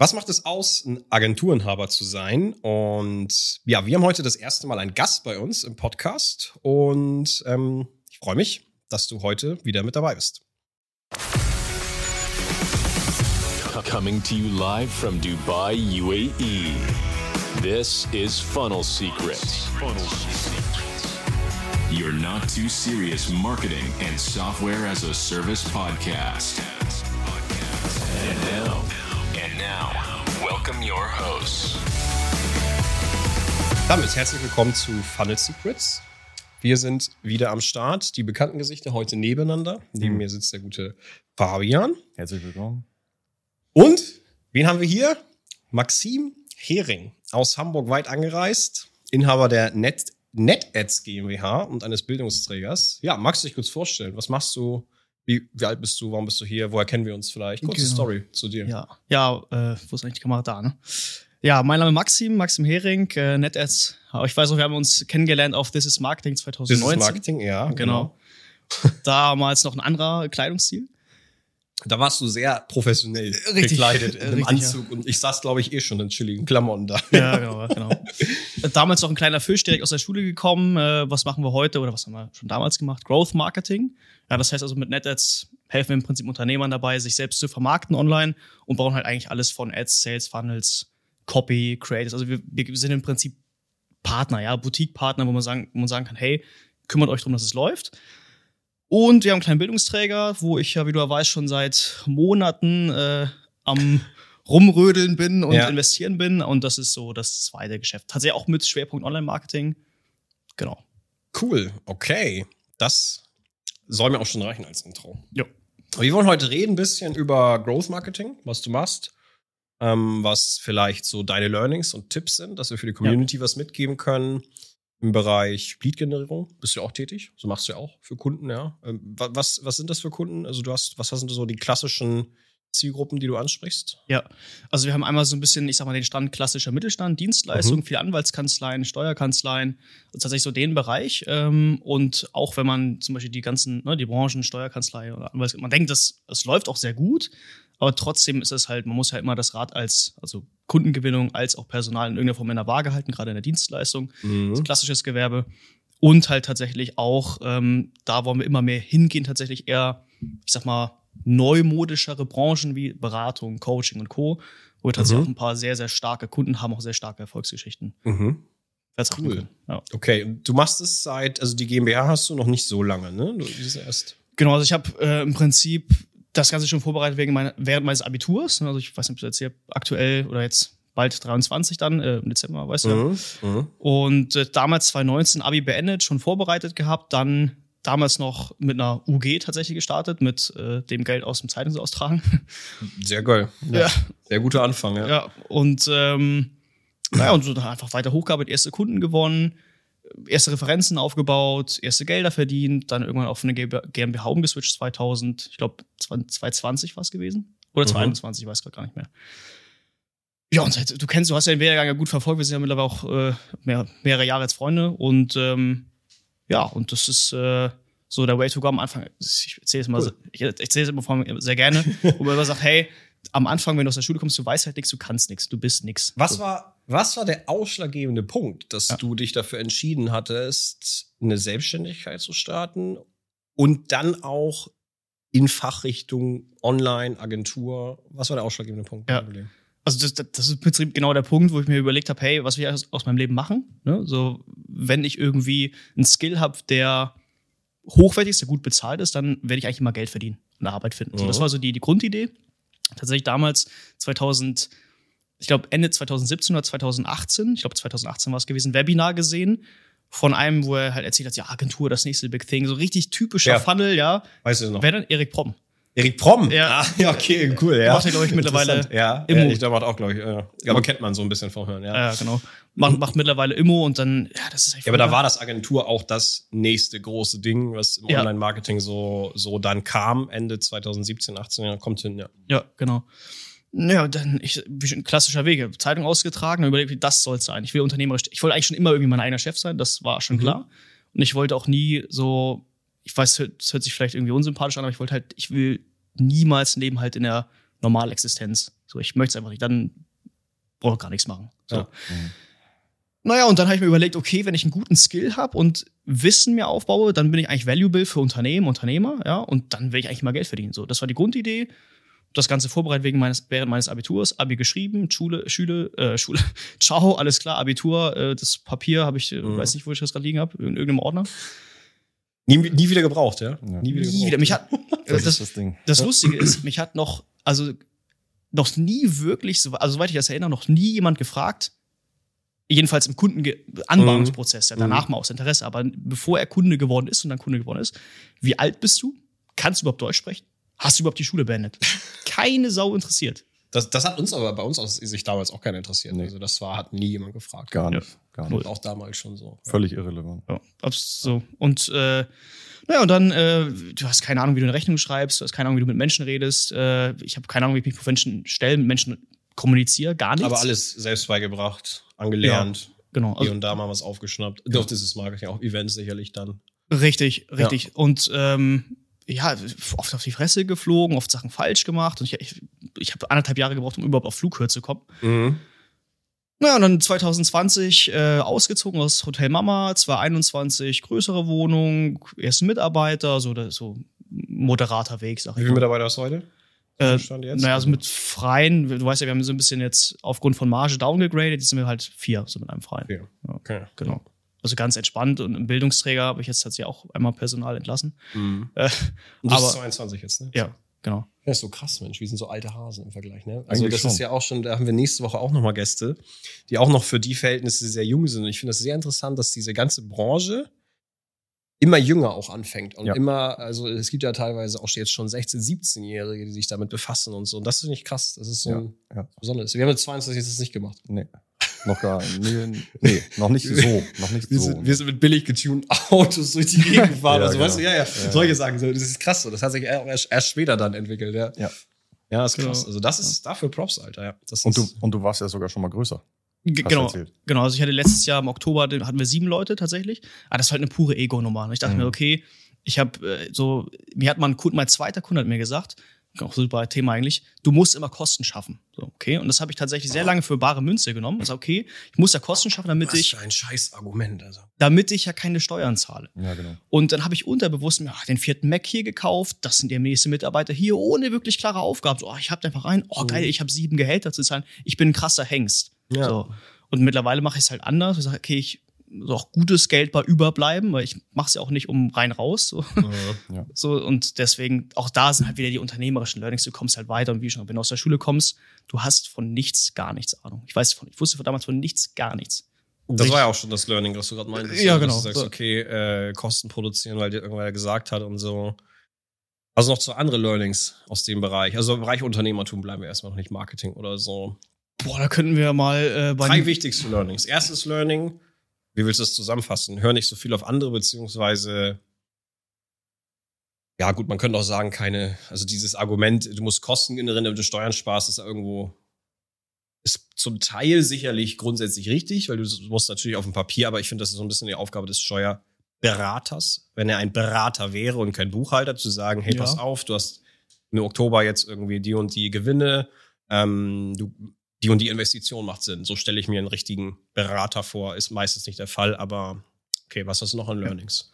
Was macht es aus, ein Agenturenhaber zu sein? Und ja, wir haben heute das erste Mal einen Gast bei uns im Podcast und ähm, ich freue mich, dass du heute wieder mit dabei bist. Coming to you live from Dubai, UAE. This is Funnel Secrets. Your not too serious marketing and software as a service podcast. And now, welcome your hosts. Damit herzlich willkommen zu Funnel Secrets. Wir sind wieder am Start. Die bekannten Gesichter heute nebeneinander. Neben mir sitzt der gute Fabian. Herzlich willkommen. Und wen haben wir hier? Maxim Hering aus Hamburg weit angereist, Inhaber der Net NetAds GmbH und eines Bildungsträgers. Ja, magst du dich kurz vorstellen? Was machst du? Wie, wie alt bist du? Warum bist du hier? Woher kennen wir uns vielleicht? Kurze Genau. Story zu dir. Ja, ja äh, wo ist eigentlich die Kamera da, ne? Ja, mein Name ist Maxim, Maxim Hering, äh, NetAds. Ich weiß noch, wir haben uns kennengelernt auf This is Marketing Business 2019. Marketing, ja. Genau. Damals noch ein anderer Kleidungsstil. Da warst du sehr professionell Richtig, gekleidet in einem richtig, Anzug und ich saß, glaube ich, eh schon in chilligen Klamotten da. Ja, genau, genau. Damals noch ein kleiner Fisch direkt aus der Schule gekommen. Äh, was machen wir heute oder was haben wir schon damals gemacht? Growth Marketing. Ja, das heißt also mit NetAds helfen wir im Prinzip Unternehmern dabei, sich selbst zu vermarkten online und bauen halt eigentlich alles von Ads, Sales, Funnels, Copy, Creators. Also wir, wir sind im Prinzip Partner, ja, Boutique-Partner, wo man sagen, wo man sagen kann, hey, kümmert euch darum, dass es läuft. Und wir haben einen kleinen Bildungsträger, wo ich ja, wie du ja weißt, schon seit Monaten äh, am rumrödeln bin und Ja. investieren bin. Und das ist so das zweite Geschäft. Tatsächlich auch mit Schwerpunkt Online-Marketing. Genau. Cool, okay. Das soll mir auch schon reichen als Intro. Ja. Wir wollen heute reden ein bisschen über Growth Marketing, was du machst, ähm, was vielleicht so deine Learnings und Tipps sind, dass wir für die Community was mitgeben können. Im Bereich Lead-Generierung bist du auch tätig. So machst du ja auch für Kunden, ja. Ähm, wa- was, was sind das für Kunden? Also du hast, was sind so die klassischen Zielgruppen, die du ansprichst? Ja, also wir haben einmal so ein bisschen, ich sag mal, den Stand klassischer Mittelstand, Dienstleistung, Mhm. viele Anwaltskanzleien, Steuerkanzleien, also tatsächlich so den Bereich. Ähm, und auch wenn man zum Beispiel die ganzen, ne, die Branchen, Steuerkanzlei oder Anwalts, man denkt, das, es läuft auch sehr gut, aber trotzdem ist es halt, man muss ja immer das Rad als, also Kundengewinnung als auch Personal in irgendeiner Form in der Waage halten, gerade in der Dienstleistung. Mhm. Das ist klassisches Gewerbe. Und halt tatsächlich auch, ähm, da wollen wir immer mehr hingehen, tatsächlich eher, ich sag mal, neumodischere Branchen wie Beratung, Coaching und Co., wo wir tatsächlich Mhm. auch ein paar sehr, sehr starke Kunden haben, auch sehr starke Erfolgsgeschichten. Mhm. Cool. Ja. Okay, du machst es seit, also die GmbH hast du noch nicht so lange, ne? Du bist erst. Genau, also ich habe äh, im Prinzip das Ganze schon vorbereitet wegen meiner, während meines Abiturs. Also ich weiß nicht, ob ich das erzählt habe, aktuell oder jetzt bald 23 dann, äh, im Dezember, weißt du. ja. Mhm. Mhm. Und äh, damals 2019 Abi beendet, schon vorbereitet gehabt, dann damals noch mit einer UG tatsächlich gestartet, mit äh, dem Geld aus dem Zeitungsaustragen. Sehr geil. Ja. Sehr guter Anfang, ja. ja, und ähm, naja, und so dann einfach weiter hochgearbeitet, erste Kunden gewonnen, erste Referenzen aufgebaut, erste Gelder verdient, dann irgendwann auf eine GmbH umgeswitcht 2000, ich glaube 2020 war es gewesen. Oder Mhm. 2021, ich weiß gerade gar nicht mehr. Ja, und du kennst, du hast ja den Werdegang ja gut verfolgt, wir sind ja mittlerweile auch äh, mehr, mehrere Jahre als Freunde und ähm, ja, und das ist äh, so der Way to go am Anfang. Ich erzähle es mal, Cool. ich erzähle es immer vor mir sehr gerne, wo man immer sagt, hey, am Anfang, wenn du aus der Schule kommst, du weißt halt nichts, du kannst nichts, du bist nichts. Was war, was war der ausschlaggebende Punkt, dass Ja. du dich dafür entschieden hattest, eine Selbstständigkeit zu starten und dann auch in Fachrichtung Online, Agentur? Was war der ausschlaggebende Punkt? Ja. Also das, das ist im Prinzip genau der Punkt, wo ich mir überlegt habe, hey, was will ich aus, aus meinem Leben machen? Ne? So, wenn ich irgendwie einen Skill habe, der hochwertig ist, der gut bezahlt ist, dann werde ich eigentlich immer Geld verdienen und eine Arbeit finden. So, das Mhm. war so die, die Grundidee. Tatsächlich damals 2000, ich glaube Ende 2017 oder 2018, ich glaube 2018 war es gewesen, Webinar gesehen von einem, wo er halt erzählt hat, ja, Agentur, das nächste Big Thing, so richtig typischer Ja. Funnel, ja. Weißt du noch? Wer dann? Erik Promm. Erik Promm? Ja. Ah, ja, okay, cool, ja. Macht er, glaub ich, mittlerweile. Ja, Immo. ja ich glaube, macht auch, glaube ich. Ja. Aber kennt man so ein bisschen vom Hören, ja. Ja, genau. Macht, macht mittlerweile Immo und dann, ja, das ist echt Ja, aber da war das Agentur auch das nächste große Ding, was im Ja. Online-Marketing so, so dann kam, Ende 2017, 18, ja, kommt hin, ja. Ja, genau. Ja, dann ich, klassischer Wege. Zeitung ausgetragen überlegt, wie das soll sein. Ich will unternehmerisch, ich wollte eigentlich schon immer irgendwie mein eigener Chef sein, das war schon Mhm. klar. Und ich wollte auch nie so, ich weiß, es hört sich vielleicht irgendwie unsympathisch an, aber ich wollte halt, ich will niemals ein Leben halt in der normale Existenz. So, ich möchte es einfach nicht, dann brauche ich gar nichts machen. So. Ja. Mhm. Naja, und dann habe ich mir überlegt, okay, wenn ich einen guten Skill habe und Wissen mir aufbaue, dann bin ich eigentlich valuable für Unternehmen, Unternehmer, ja, und dann will ich eigentlich mal Geld verdienen. So, das war die Grundidee. Das Ganze vorbereitet wegen meines, während meines Abiturs, Abi geschrieben, Schule, Schule, äh, Schule, ciao, alles klar, Abitur, äh, das Papier habe ich, äh, Mhm. weiß nicht, wo ich das gerade liegen habe, in irgendeinem Ordner. Nie, nie wieder gebraucht, ja? Ja. Nie wieder Nie gebraucht. wieder. Mich hat, Das, das, ist das Ding. das Lustige ist, mich hat noch, also noch nie wirklich, so- also soweit ich das erinnere, noch nie jemand gefragt, jedenfalls im Kundenanbahnungsprozess, ja, danach mal aus Interesse, aber bevor er Kunde geworden ist und dann Kunde geworden ist, wie alt bist du? Kannst du überhaupt Deutsch sprechen? Hast du überhaupt die Schule beendet? Keine Sau interessiert. Das, das hat uns aber bei uns aus sich damals auch keiner interessiert. Nee. Also das war, hat nie jemand gefragt. Gar Ja. nicht. Gar Und nicht. auch damals schon so. Völlig irrelevant. Ja, abs- so. Und äh, naja, und dann, äh, du hast keine Ahnung, wie du eine Rechnung schreibst, du hast keine Ahnung, wie du mit Menschen redest. Äh, ich habe keine Ahnung, wie ich mich vor Menschen stelle, mit Menschen kommuniziere, gar nichts. Aber alles selbst beigebracht, angelernt. Genau. Hier Also, und da mal was aufgeschnappt. Doch, das ist Marketing, auch Events sicherlich dann. richtig, richtig. Und ähm, ja, oft auf die Fresse geflogen, oft Sachen falsch gemacht. Und ich, ich, ich habe anderthalb Jahre gebraucht, um überhaupt auf Flughöhe zu kommen. Na, und dann 2020 äh, ausgezogen aus Hotel Mama, 2021 größere Wohnung, erst Mitarbeiter, so, so moderater Weg, sag Wie ich viele mal. Mitarbeiter hast du heute? Äh, naja, also mit freien, du weißt ja, wir haben so ein bisschen jetzt aufgrund von Marge downgegradet, jetzt sind wir halt vier, so mit einem freien. Okay. Okay. Genau. Also ganz entspannt und im Bildungsträger habe ich jetzt tatsächlich auch einmal Personal entlassen. Mhm. Äh, Und das aber- ist 22 jetzt, ne? ja, genau. Ja, ist so krass, Mensch. Wir sind so alte Hasen im Vergleich, ne? Also Eigentlich das schon. ist ja auch schon, da haben wir nächste Woche auch nochmal Gäste, die auch noch für die Verhältnisse sehr jung sind. Und ich finde das sehr interessant, dass diese ganze Branche immer jünger auch anfängt. Und Ja. immer, also es gibt ja teilweise auch jetzt schon 16-, 17-Jährige, die sich damit befassen und so. Und das ist nicht krass. Das ist so Ja, ein ja. Besonderes. Wir haben mit 22 jetzt das nicht gemacht. Nee. Noch gar nee, nee, noch nicht so. Noch nicht Wir, so. sind, wir sind mit billig getunten Autos durch die Gegend gefahren. Ja, also, weißt du, genau. ja, ja, Ja, solche Sachen. So, das ist krass. So. Das hat sich erst, erst später dann entwickelt, ja. Ja. Ja, ist krass. Genau. Also, das ist dafür Props, Alter. Ja. Das und, du, ist, und du warst ja sogar schon mal größer. G genau, erzählt. genau. Also ich hatte letztes Jahr im Oktober den- hatten wir sieben Leute tatsächlich. Aber das war halt eine pure Ego-Nummer. Ich dachte Mhm. mir, okay, ich habe äh, so, mir hat mal ein Kunde, mein zweiter Kunde hat mir gesagt, auch super Thema eigentlich, du musst immer Kosten schaffen. So, okay. Und das habe ich tatsächlich sehr lange für bare Münze genommen. Also okay, ich muss ja Kosten schaffen, damit was ich, für ein scheiß Argument. Also. damit ich ja keine Steuern zahle. Ja, genau. Und dann habe ich unterbewusst mir ach, den vierten Mac hier gekauft, das sind der nächste Mitarbeiter hier, ohne wirklich klare Aufgaben. So, oh, ich habe einfach rein, oh geil, ich habe sieben Gehälter zu zahlen, ich bin ein krasser Hengst. Ja. So. Und mittlerweile mache ich es halt anders. Ich sage, okay, ich auch gutes Geld bei überbleiben, weil ich mache es ja auch nicht um rein raus. So. Mhm. so. Und deswegen, auch da sind halt wieder die unternehmerischen Learnings, du kommst halt weiter und wie schon, wenn du aus der Schule kommst, du hast von nichts gar nichts Ahnung. Ich weiß von, ich wusste von damals von nichts gar nichts. Das war ja auch schon das Learning, was du gerade meintest. Ja, genau. Dass du sagst, So. okay, äh, Kosten produzieren, weil dir irgendwer gesagt hat und so. Also noch zu andere Learnings aus dem Bereich. Also im Bereich Unternehmertum bleiben wir erstmal noch nicht Marketing oder so. Boah, da könnten wir mal äh, bei Drei wichtigste Learnings. Erstes Learning, wie willst du das zusammenfassen? Hör nicht so viel auf andere, beziehungsweise ja gut, man könnte auch sagen, keine, also dieses Argument, du musst Kosten generieren, damit du Steuern sparst, ist irgendwo, ist zum Teil sicherlich grundsätzlich richtig, weil du musst natürlich auf dem Papier, aber ich finde, das ist so ein bisschen die Aufgabe des Steuerberaters, wenn er ein Berater wäre und kein Buchhalter, zu sagen, hey, Ja. pass auf, du hast im Oktober jetzt irgendwie die und die Gewinne, ähm, du, die und die Investition macht Sinn. So stelle ich mir einen richtigen Berater vor. Ist meistens nicht der Fall, aber okay, was hast du noch an Learnings?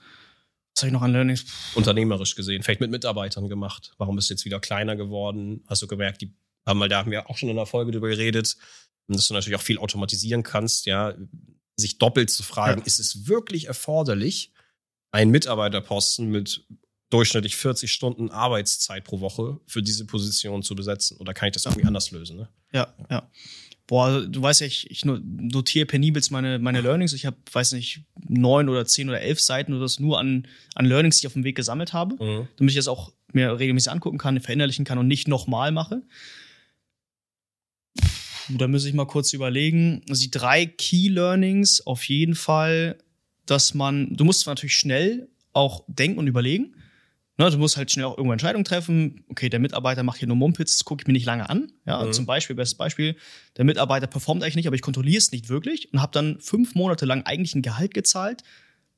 Was habe ich noch an Learnings? Unternehmerisch gesehen, vielleicht mit Mitarbeitern gemacht. Warum bist du jetzt wieder kleiner geworden? Hast du gemerkt, die haben mal, da haben wir auch schon in der Folge drüber geredet, dass du natürlich auch viel automatisieren kannst, ja, sich doppelt zu fragen, Ja. ist es wirklich erforderlich, einen Mitarbeiterposten mit durchschnittlich 40 Stunden Arbeitszeit pro Woche für diese Position zu besetzen? Oder kann ich das irgendwie anders lösen? Ne? Ja, ja. Boah, du weißt ja, ich, ich no- notiere penibelst meine, meine Learnings. Ich habe, weiß nicht, neun oder zehn oder elf Seiten oder das nur an, an Learnings, die ich auf dem Weg gesammelt habe, Mhm. damit ich das auch mir regelmäßig angucken kann, verinnerlichen kann und nicht nochmal mache. Da muss ich mal kurz überlegen. Also die drei Key Learnings auf jeden Fall, dass man, du musst natürlich schnell auch denken und überlegen. Ne, du musst halt schnell auch irgendwo Entscheidungen treffen. Okay, der Mitarbeiter macht hier nur Mumpitz, das gucke ich mir nicht lange an. Ja, Mhm. zum Beispiel, bestes Beispiel, der Mitarbeiter performt eigentlich nicht, aber ich kontrolliere es nicht wirklich und habe dann fünf Monate lang eigentlich ein Gehalt gezahlt,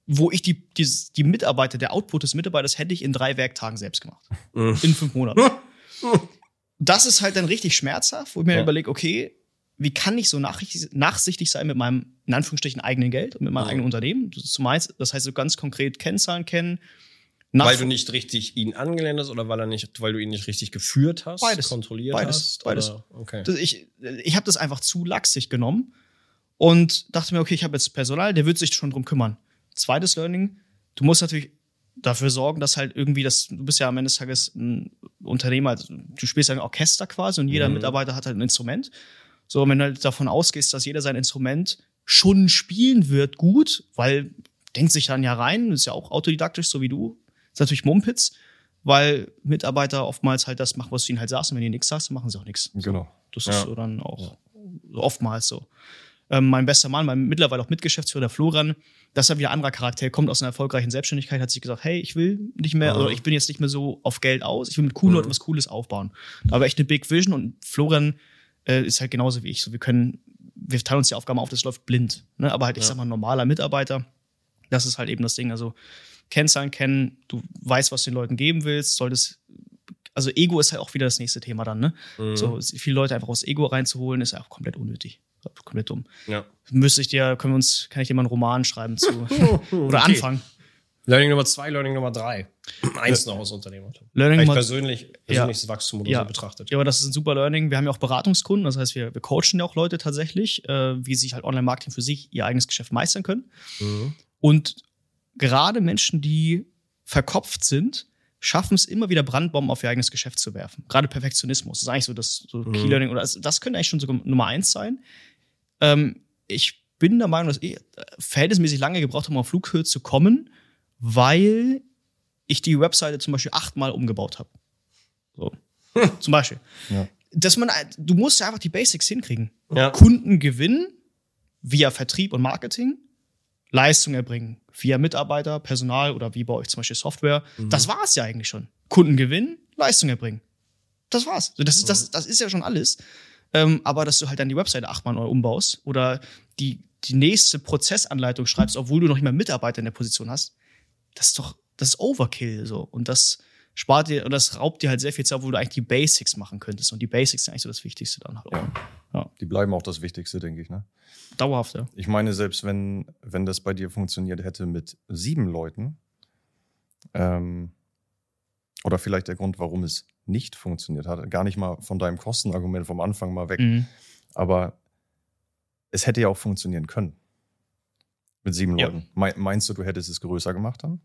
wo ich die, die, die Mitarbeiter, der Output des Mitarbeiters hätte ich in drei Werktagen selbst gemacht. Mhm. In fünf Monaten. das ist halt dann richtig schmerzhaft, wo ich mir Ja. überlege, okay, wie kann ich so nachsichtig sein mit meinem, in Anführungsstrichen, eigenen Geld und mit meinem Ja. eigenen Unternehmen? Das heißt, so ganz konkret Kennzahlen kennen. Weil Nach- du nicht richtig ihn angelernt hast oder weil er nicht, weil du ihn nicht richtig geführt hast, Beides. kontrolliert Beides. hast? Beides. Oder? Okay. Das, ich ich habe das einfach zu laxig genommen und dachte mir, okay, ich habe jetzt Personal, der wird sich schon drum kümmern. Zweites Learning, du musst natürlich dafür sorgen, dass halt irgendwie das, du bist ja am Ende des Tages ein Unternehmer, also du spielst ja ein Orchester quasi und jeder Mhm. Mitarbeiter hat halt ein Instrument. So, wenn du halt davon ausgehst, dass jeder sein Instrument schon spielen wird, gut, weil denkt sich dann ja rein, ist ja auch autodidaktisch, so wie du, ist natürlich Mumpitz, weil Mitarbeiter oftmals halt das machen, was du ihnen halt sagst und wenn die nichts sagst, dann machen sie auch nichts. Genau. Das Ja. ist so dann auch oftmals so. Ähm, mein bester Mann, mein mittlerweile auch Mitgeschäftsführer, der Florian, das ist ja wieder ein anderer Charakter. Er kommt aus einer erfolgreichen Selbstständigkeit, hat sich gesagt, hey, ich will nicht mehr, Mhm. oder ich bin jetzt nicht mehr so auf Geld aus, ich will mit coolen Mhm. Leuten was Cooles aufbauen. Aber echt eine Big Vision und Florian äh, ist halt genauso wie ich. So, wir können, wir teilen uns die Aufgaben auf, das läuft blind. Ne? Aber halt, ich Ja. sag mal, ein normaler Mitarbeiter, das ist halt eben das Ding. Also Kennzahlen kennen, du weißt, was du den Leuten geben willst, solltest, also Ego ist halt auch wieder das nächste Thema dann, ne? Mhm. So viele Leute einfach aus Ego reinzuholen, ist ja auch komplett unnötig. Komplett dumm. Ja. Müsste ich dir, können wir uns, kann ich dir mal einen Roman schreiben zu. Oder Okay. anfangen. Learning Nummer zwei, Learning Nummer drei. Eins noch aus Unternehmertum. Learning Vielleicht Nummer persönlich, persönliches Wachstum oder Ja. so betrachtet. Ja, aber das ist ein super Learning. Wir haben ja auch Beratungskunden, das heißt, wir, wir coachen ja auch Leute tatsächlich, äh, wie sie halt Online-Marketing für sich ihr eigenes Geschäft meistern können. Mhm. Und gerade Menschen, die verkopft sind, schaffen es immer wieder Brandbomben auf ihr eigenes Geschäft zu werfen. Gerade Perfektionismus. Das ist eigentlich so das so Mhm. Key Learning oder das, das könnte eigentlich schon sogar Nummer eins sein. Ähm, ich bin der Meinung, dass ich äh, verhältnismäßig lange gebraucht habe, um auf Flughöhe zu kommen, weil ich die Webseite zum Beispiel achtmal umgebaut habe. So. Zum Beispiel. Ja. Dass man, du musst ja einfach die Basics hinkriegen. Ja. Kunden gewinnen via Vertrieb und Marketing, Leistung erbringen via Mitarbeiter, Personal oder wie bei euch zum Beispiel Software. Das war's ja eigentlich schon. Kunden gewinnen, Leistung erbringen. Das war's. Das ist, das, das ist ja schon alles. Ähm, aber dass du halt dann die Webseite achtmal neu umbaust oder die, die nächste Prozessanleitung schreibst, obwohl du noch nicht mal Mitarbeiter in der Position hast, das ist doch, das ist Overkill so. Und das spart dir, und das raubt dir halt sehr viel Zeit, wo du eigentlich die Basics machen könntest. Und die Basics sind eigentlich so das Wichtigste dann halt auch. Die bleiben auch das Wichtigste, denke ich. Ne? Dauerhaft, ja. Ich meine, selbst wenn, wenn das bei dir funktioniert hätte mit sieben Leuten, ähm, oder vielleicht der Grund, warum es nicht funktioniert hat, gar nicht mal von deinem Kostenargument vom Anfang mal weg, Mhm. aber es hätte ja auch funktionieren können. Mit sieben Ja. Leuten. Mei- Meinst du, du hättest es größer gemacht dann?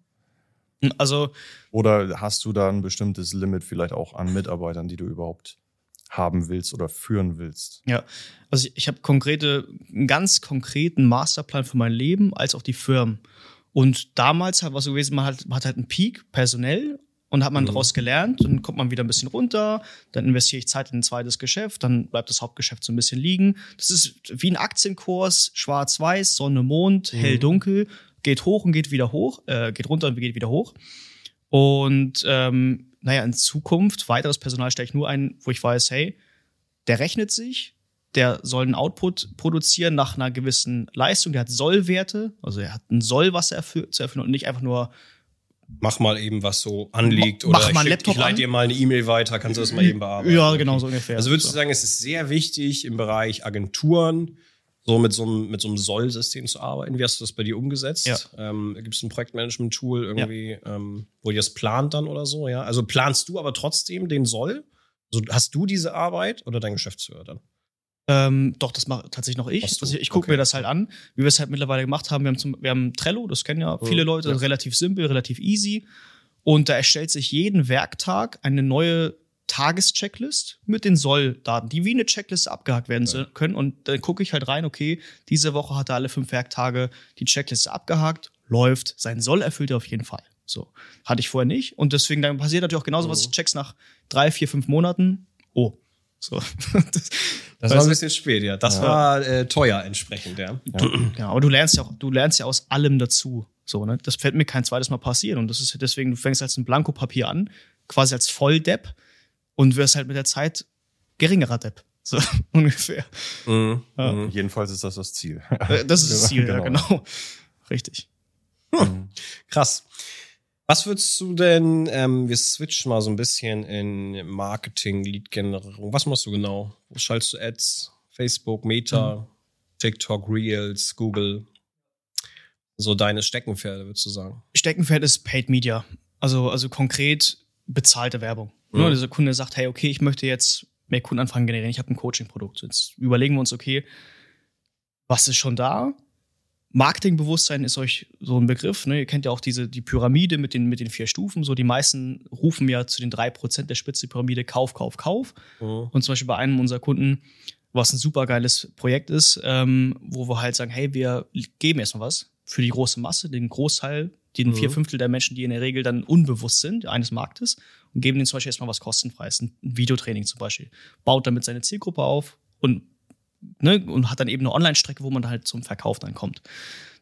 Also, Oder hast du da ein bestimmtes Limit vielleicht auch an Mitarbeitern, die du überhaupt haben willst oder führen willst? Ja, also ich, ich habe konkrete, einen ganz konkreten Masterplan für mein Leben als auch die Firmen. Und damals hat was so gewesen, man hat, man hat halt einen Peak personell und hat man Mhm. daraus gelernt, dann kommt man wieder ein bisschen runter, dann investiere ich Zeit in ein zweites Geschäft, dann bleibt das Hauptgeschäft so ein bisschen liegen. Das ist wie ein Aktienkurs, schwarz-weiß, Sonne, Mond, Mhm. hell, dunkel, geht hoch und geht wieder hoch, äh, geht runter und geht wieder hoch. Und ähm, naja, in Zukunft, weiteres Personal stelle ich nur ein, wo ich weiß, hey, der rechnet sich, der soll einen Output produzieren nach einer gewissen Leistung, der hat Sollwerte, also er hat ein Soll, was er erfü zu erfüllen und nicht einfach nur Mach mal eben, was so anliegt. Mach oder mal einen ich, Laptop ich leite dir mal eine E-Mail weiter, kannst du das mal eben bearbeiten. Ja, genau so ungefähr. Also würdest du So. sagen, es ist sehr wichtig im Bereich Agenturen, so mit so einem, mit so einem Soll-System zu arbeiten. Wie hast du das bei dir umgesetzt? Ja. Ähm, Gibt es ein Projektmanagement-Tool irgendwie, ähm, wo ihr das plant dann oder so? Ja. Also planst du aber trotzdem den Soll? Also hast du diese Arbeit oder dein Geschäftsführer dann? Ähm, doch, das mache tatsächlich noch ich. Also ich gucke Okay. mir das halt an, wie wir es halt mittlerweile gemacht haben. Wir haben, zum, wir haben Trello, das kennen ja viele. Leute, Ja. relativ simpel, relativ easy. Und da erstellt sich jeden Werktag eine neue Tageschecklist mit den Solldaten, die wie eine Checkliste abgehakt werden so- können. Und dann gucke ich halt rein, okay, diese Woche hat er alle fünf Werktage die Checkliste abgehakt, läuft, sein Soll erfüllt er auf jeden Fall. So. Hatte ich vorher nicht. Und deswegen dann passiert natürlich auch genauso was. Mhm. Ich check's nach drei, vier, fünf Monaten. Oh. So. das, Das war ein du? bisschen spät, ja. Das Ja. war äh, teuer entsprechend, ja. Ja, aber du lernst ja auch, du lernst ja aus allem dazu. So, ne? Das fällt mir kein zweites Mal passieren. Und das ist deswegen, du fängst als ein Blankopapier an, quasi als Volldepp und wirst halt mit der Zeit geringerer Depp. So ungefähr. Mhm. Ja. Mhm. Jedenfalls ist das das Ziel. Äh, Das ist das Ziel, ja, Genau. genau. Richtig. Krass. Was Was würdest du denn, ähm, wir switchen mal so ein bisschen in Marketing, Lead-Generierung. Was machst du genau? Wo schaltest du Ads? Facebook, Meta, Mhm. TikTok, Reels, Google? So deine Steckenpferde, würdest du sagen? Steckenpferd ist Paid Media. Also, also konkret bezahlte Werbung. Mhm. Ne, dieser Kunde sagt, hey, okay, ich möchte jetzt mehr Kundenanfragen generieren. Ich habe ein Coaching-Produkt. Jetzt überlegen wir uns, okay, was ist schon da? Marketingbewusstsein ist euch so ein Begriff. Ne? Ihr kennt ja auch diese, die Pyramide mit den, mit den vier Stufen. So die meisten rufen ja zu den drei Prozent der Spitze der Pyramide Kauf, Kauf, Kauf. Und zum Beispiel bei einem unserer Kunden, was ein super geiles Projekt ist, ähm, wo wir halt sagen, hey, wir geben erstmal was für die große Masse, den Großteil, den Mhm. vier Fünftel der Menschen, die in der Regel dann unbewusst sind eines Marktes und geben denen zum Beispiel erstmal was kostenfreies, ein Videotraining zum Beispiel, baut damit seine Zielgruppe auf und ne, und hat dann eben eine Online-Strecke, wo man halt zum Verkauf dann kommt.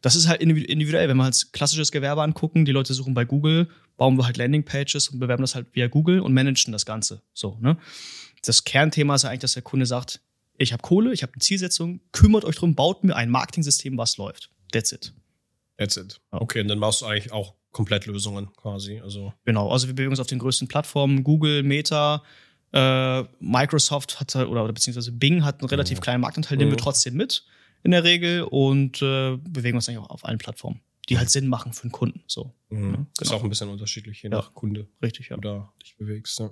Das ist halt individu- individuell, wenn wir halt klassisches Gewerbe angucken, die Leute suchen bei Google, bauen wir halt Landingpages und bewerben das halt via Google und managen das Ganze. So, ne? Das Kernthema ist ja eigentlich, dass der Kunde sagt, ich habe Kohle, ich habe eine Zielsetzung, kümmert euch drum, baut mir ein Marketing-System, was läuft. That's it. That's it. Ja. Okay, und dann machst du eigentlich auch komplett Lösungen quasi. Also, Genau, also wir bewegen uns auf den größten Plattformen, Google, Meta, äh, Microsoft hat oder, oder beziehungsweise Bing hat einen relativ kleinen Marktanteil, nehmen wir Mhm. trotzdem mit in der Regel und äh, bewegen uns eigentlich auch auf allen Plattformen, die halt Sinn machen für den Kunden. So, mhm. ist genau. auch ein bisschen unterschiedlich, je Ja. nach Kunde, richtig, ja. da dich bewegst. Ja.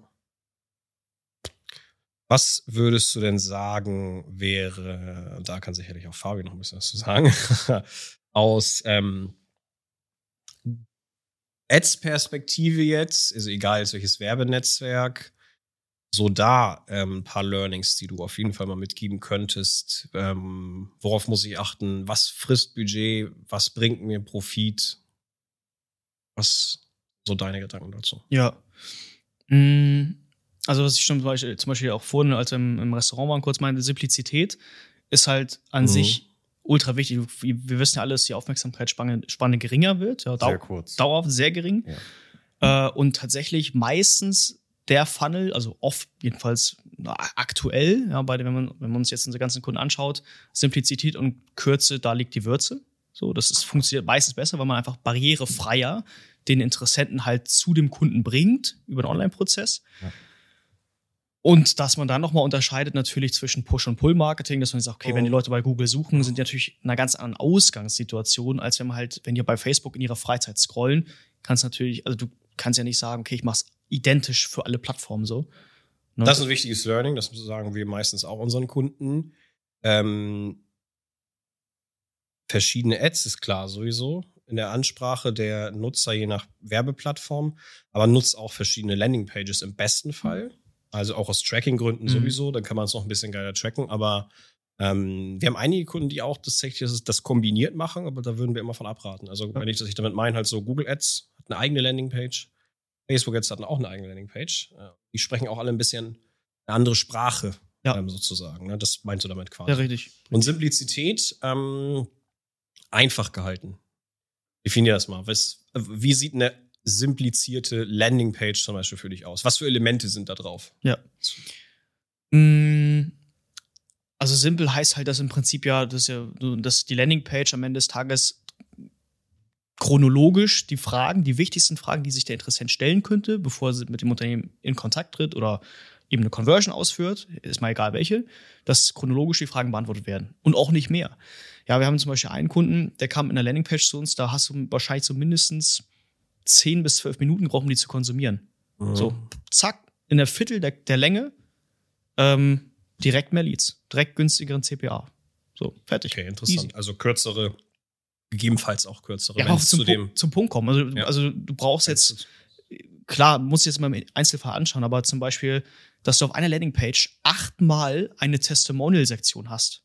Was würdest du denn sagen, wäre, und da kann sicherlich auch Fabi noch ein bisschen was zu sagen, aus ähm, Ads-Perspektive jetzt, also egal jetzt welches Werbenetzwerk, so da ähm, ein paar Learnings, die du auf jeden Fall mal mitgeben könntest. Ähm, worauf muss ich achten? Was frisst Budget? Was bringt mir Profit? Was so deine Gedanken dazu? Ja. Mm, Also, was ich schon zum Beispiel, zum Beispiel auch vorhin, als wir im, im Restaurant waren, kurz meinte, Simplizität ist halt an Mhm. sich ultra wichtig. Wir, wissen ja alle, dass die Aufmerksamkeitsspanne Spanne geringer wird. Ja, Sehr kurz. dauerhaft sehr gering. Äh, und tatsächlich meistens der Funnel, also oft jedenfalls na, aktuell, ja, bei, wenn, man, wenn man uns jetzt unsere ganzen Kunden anschaut, Simplizität und Kürze, da liegt die Würze. So, das ist, funktioniert meistens besser, weil man einfach barrierefreier den Interessenten halt zu dem Kunden bringt über den Online-Prozess. Ja. Und dass man dann nochmal unterscheidet natürlich zwischen Push- und Pull-Marketing, dass man sagt, okay, wenn die Oh. Leute bei Google suchen, sind die natürlich in einer ganz anderen Ausgangssituation, als wenn man halt, wenn die bei Facebook in ihrer Freizeit scrollen, kannst natürlich, also du kannst ja nicht sagen, okay, ich mach's identisch für alle Plattformen so. Ne? Das ist ein wichtiges Learning, das sagen wir meistens auch unseren Kunden. Ähm, verschiedene Ads ist klar sowieso in der Ansprache der Nutzer je nach Werbeplattform, aber nutzt auch verschiedene Landingpages im besten Fall. Also auch aus Tracking-Gründen Mhm. sowieso, dann kann man es noch ein bisschen geiler tracken, aber ähm, wir haben einige Kunden, die auch das, das, das kombiniert machen, aber da würden wir immer von abraten. Also wenn ich das ich damit meine, halt so Google Ads hat eine eigene Landingpage, Facebook Ads hatten auch eine eigene Landingpage. Ja. Die sprechen auch alle ein bisschen eine andere Sprache, Ja. ähm, sozusagen. Ne? Das meinst du damit quasi. ja, richtig. Und Simplizität ähm, einfach gehalten. Definier das mal. Was, wie sieht eine simplizierte Landingpage zum Beispiel für dich aus? Was für Elemente sind da drauf? Ja. Mm, Also simpel heißt halt, dass im Prinzip ja, dass ja, dass die Landingpage am Ende des Tages chronologisch die Fragen, die wichtigsten Fragen, die sich der Interessent stellen könnte, bevor er mit dem Unternehmen in Kontakt tritt oder eben eine Conversion ausführt, ist mal egal welche, dass chronologisch die Fragen beantwortet werden. Und auch nicht mehr. Ja, wir haben zum Beispiel einen Kunden, der kam in der Landingpage zu uns, da hast du wahrscheinlich so mindestens 10 bis 12 Minuten gebraucht, um die zu konsumieren. So, zack, in der Viertel der, der Länge ähm, direkt mehr Leads, direkt günstigeren CPA. So, fertig. Okay, interessant. Easy. Also kürzere, gegebenenfalls auch kürzere. Ja, wenn es zum, zu dem zum Punkt kommen. Also, Ja. also du brauchst jetzt, klar, musst du jetzt mal im Einzelfall anschauen, aber zum Beispiel, dass du auf einer Landingpage achtmal eine Testimonial-Sektion hast.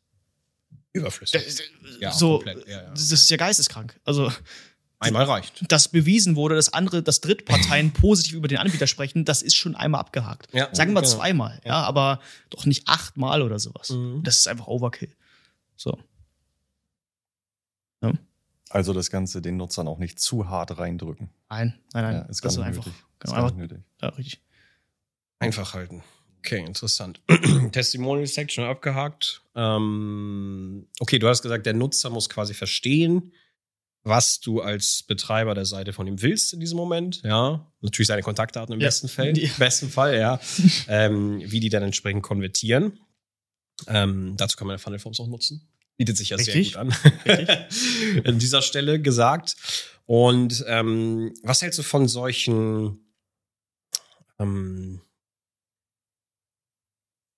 überflüssig. Ja, so, komplett. Ja, ja. Das ist ja geisteskrank. Also, Einmal reicht. dass bewiesen wurde, dass andere, dass Drittparteien positiv über den Anbieter sprechen, das ist schon einmal abgehakt. Ja, Sagen wir genau. zweimal, ja, aber doch nicht achtmal oder sowas. Mhm. Das ist einfach Overkill. So. Also das Ganze den Nutzern auch nicht zu hart reindrücken. Nein, nein, nein. Ja, ist das gar ist einfach. nötig. Ist Genau, gar nicht nötig. ja, richtig. Einfach halten. Okay, interessant. Testimonial Section abgehakt. Ähm, okay, du hast gesagt, der Nutzer muss quasi verstehen, was du als Betreiber der Seite von ihm willst in diesem Moment, ja. Natürlich seine Kontaktdaten im Ja. besten Fall, Ja. besten Fall, ja. ähm, wie die dann entsprechend konvertieren. Ähm, dazu kann man Funnel Forms auch nutzen. Bietet sich ja Richtig. sehr gut an. an dieser Stelle gesagt. Und ähm, was hältst du von solchen ähm,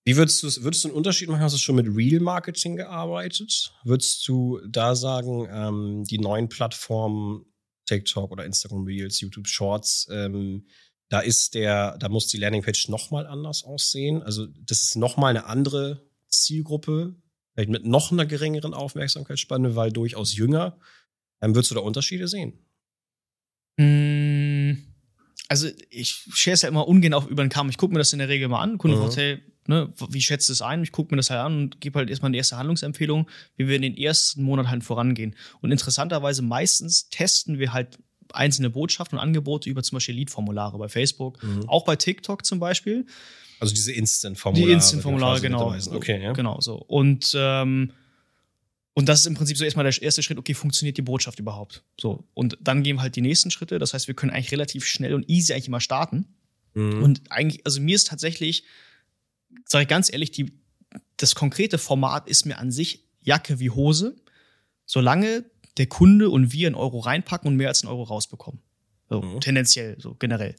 wie würdest du würdest du einen Unterschied machen? Hast du schon mit Real Marketing gearbeitet? Würdest du da sagen, ähm, die neuen Plattformen TikTok oder Instagram Reels, YouTube Shorts, ähm, da ist der, da muss die Landingpage noch mal anders aussehen. Also das ist noch mal eine andere Zielgruppe, vielleicht mit noch einer geringeren Aufmerksamkeitsspanne, weil durchaus jünger. Ähm, würdest du da Unterschiede sehen? Mm, Also ich share es ja immer ungern auf über den Kamm. Ich gucke mir das in der Regel mal an. Kunde Mhm. fragt, hey, ne, wie schätzt es ein? Ich gucke mir das halt an und gebe halt erstmal eine erste Handlungsempfehlung, wie wir in den ersten Monat halt vorangehen. Und interessanterweise meistens testen wir halt einzelne Botschaften und Angebote über zum Beispiel Lead-Formulare bei Facebook, auch bei TikTok zum Beispiel. Also diese Instant-Formulare. Die Instant-Formulare, genau. Okay, ja. Genau so. Und, ähm, und das ist im Prinzip so erstmal der erste Schritt, okay, funktioniert die Botschaft überhaupt? So. Und dann gehen halt die nächsten Schritte. Das heißt, wir können eigentlich relativ schnell und easy eigentlich immer starten. Mhm. Und eigentlich, also mir ist tatsächlich, sage ich ganz ehrlich, die, das konkrete Format ist mir an sich Jacke wie Hose, solange der Kunde und wir einen Euro reinpacken und mehr als einen Euro rausbekommen. So, Mhm. tendenziell, so generell.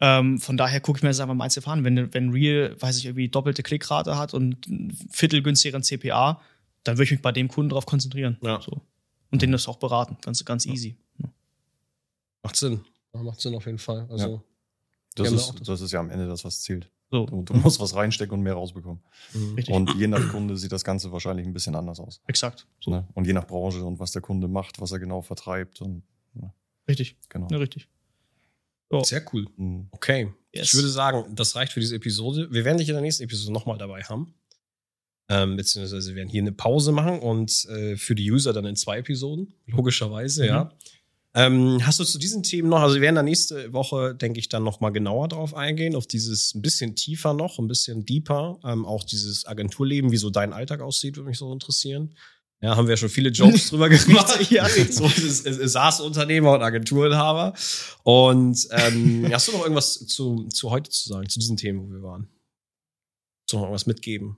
Ähm, von daher gucke ich mir das einfach mal einzeln an. Wenn, wenn Real, weiß ich, irgendwie doppelte Klickrate hat und ein Viertel günstigeren CPA, dann würde ich mich bei dem Kunden darauf konzentrieren. Ja. So. Und den das auch beraten. Ganz, ganz easy. Macht Sinn. Ja, macht Sinn auf jeden Fall. Also, Das, ist, das ist ja am Ende das, was zählt. So, Du, du musst was reinstecken und mehr rausbekommen. mhm. richtig. Und je nach Kunde sieht das Ganze wahrscheinlich ein bisschen anders aus. Exakt. So. Ne? Und je nach Branche und was der Kunde macht, was er genau vertreibt und Richtig. genau. Ja, richtig. So. Sehr cool. Mhm. Okay. Yes. Ich würde sagen, das reicht für diese Episode. Wir werden dich in der nächsten Episode nochmal dabei haben. Ähm, beziehungsweise wir werden hier eine Pause machen und äh, für die User dann in zwei Episoden, logischerweise, Mhm. ja. Ähm, hast du zu diesen Themen noch, also wir werden da nächste Woche, denke ich, dann nochmal genauer drauf eingehen, auf dieses ein bisschen tiefer noch, ein bisschen deeper, ähm, auch dieses Agenturleben, wie so dein Alltag aussieht, würde mich so interessieren. Ja, haben wir schon viele Jokes drüber gemacht. Ja. so ist, ist, ist SaaS-Unternehmer und Agenturenhaber. Und ähm, hast du noch irgendwas zu, zu heute zu sagen, zu diesen Themen, wo wir waren? Du noch irgendwas mitgeben?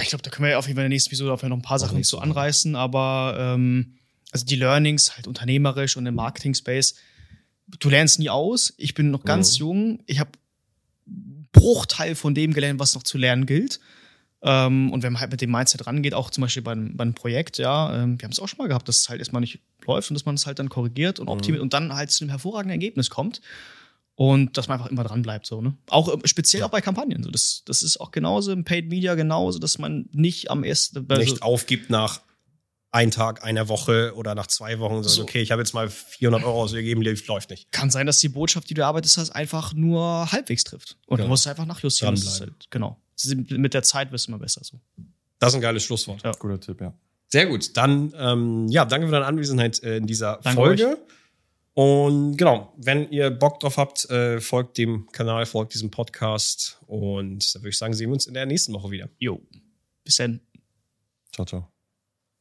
Ich glaube, da können wir ja auf jeden Fall in der nächsten Episode auf jeden Fall noch ein paar Sachen zu Woche. anreißen, aber ähm, also die Learnings halt unternehmerisch und im Marketing-Space, du lernst nie aus. Ich bin noch ganz Mhm. jung. Ich habe Bruchteil von dem gelernt, was noch zu lernen gilt. Ähm, und wenn man halt mit dem Mindset rangeht, auch zum Beispiel beim, beim Projekt, ja, ähm, wir haben es auch schon mal gehabt, dass es halt erstmal nicht läuft und dass man es halt dann korrigiert und optimiert und dann halt zu einem hervorragenden Ergebnis kommt. Und dass man einfach immer dran bleibt, so, ne? Auch äh, speziell auch bei Kampagnen. So, das, das ist auch genauso im Paid Media genauso, dass man nicht am ersten. Also, Nicht aufgibt nach ein Tag, einer Woche oder nach zwei Wochen, So. okay, ich habe jetzt mal 400 Euro ausgegeben, läuft nicht. kann sein, dass die Botschaft, die du arbeitest hast, einfach nur halbwegs trifft. Und Genau. du musst einfach nachjustieren. Halt, genau. Mit der Zeit wirst du immer besser. So. Das ist ein geiles Schlusswort. Ja. Guter Tipp, ja. Sehr gut. Dann, ähm, ja, danke für deine Anwesenheit äh, in dieser Danke Folge. Und genau, wenn ihr Bock drauf habt, äh, folgt dem Kanal, folgt diesem Podcast. Und da würde ich sagen, sehen wir uns in der nächsten Woche wieder. Jo. Bis dann. Ciao, ciao.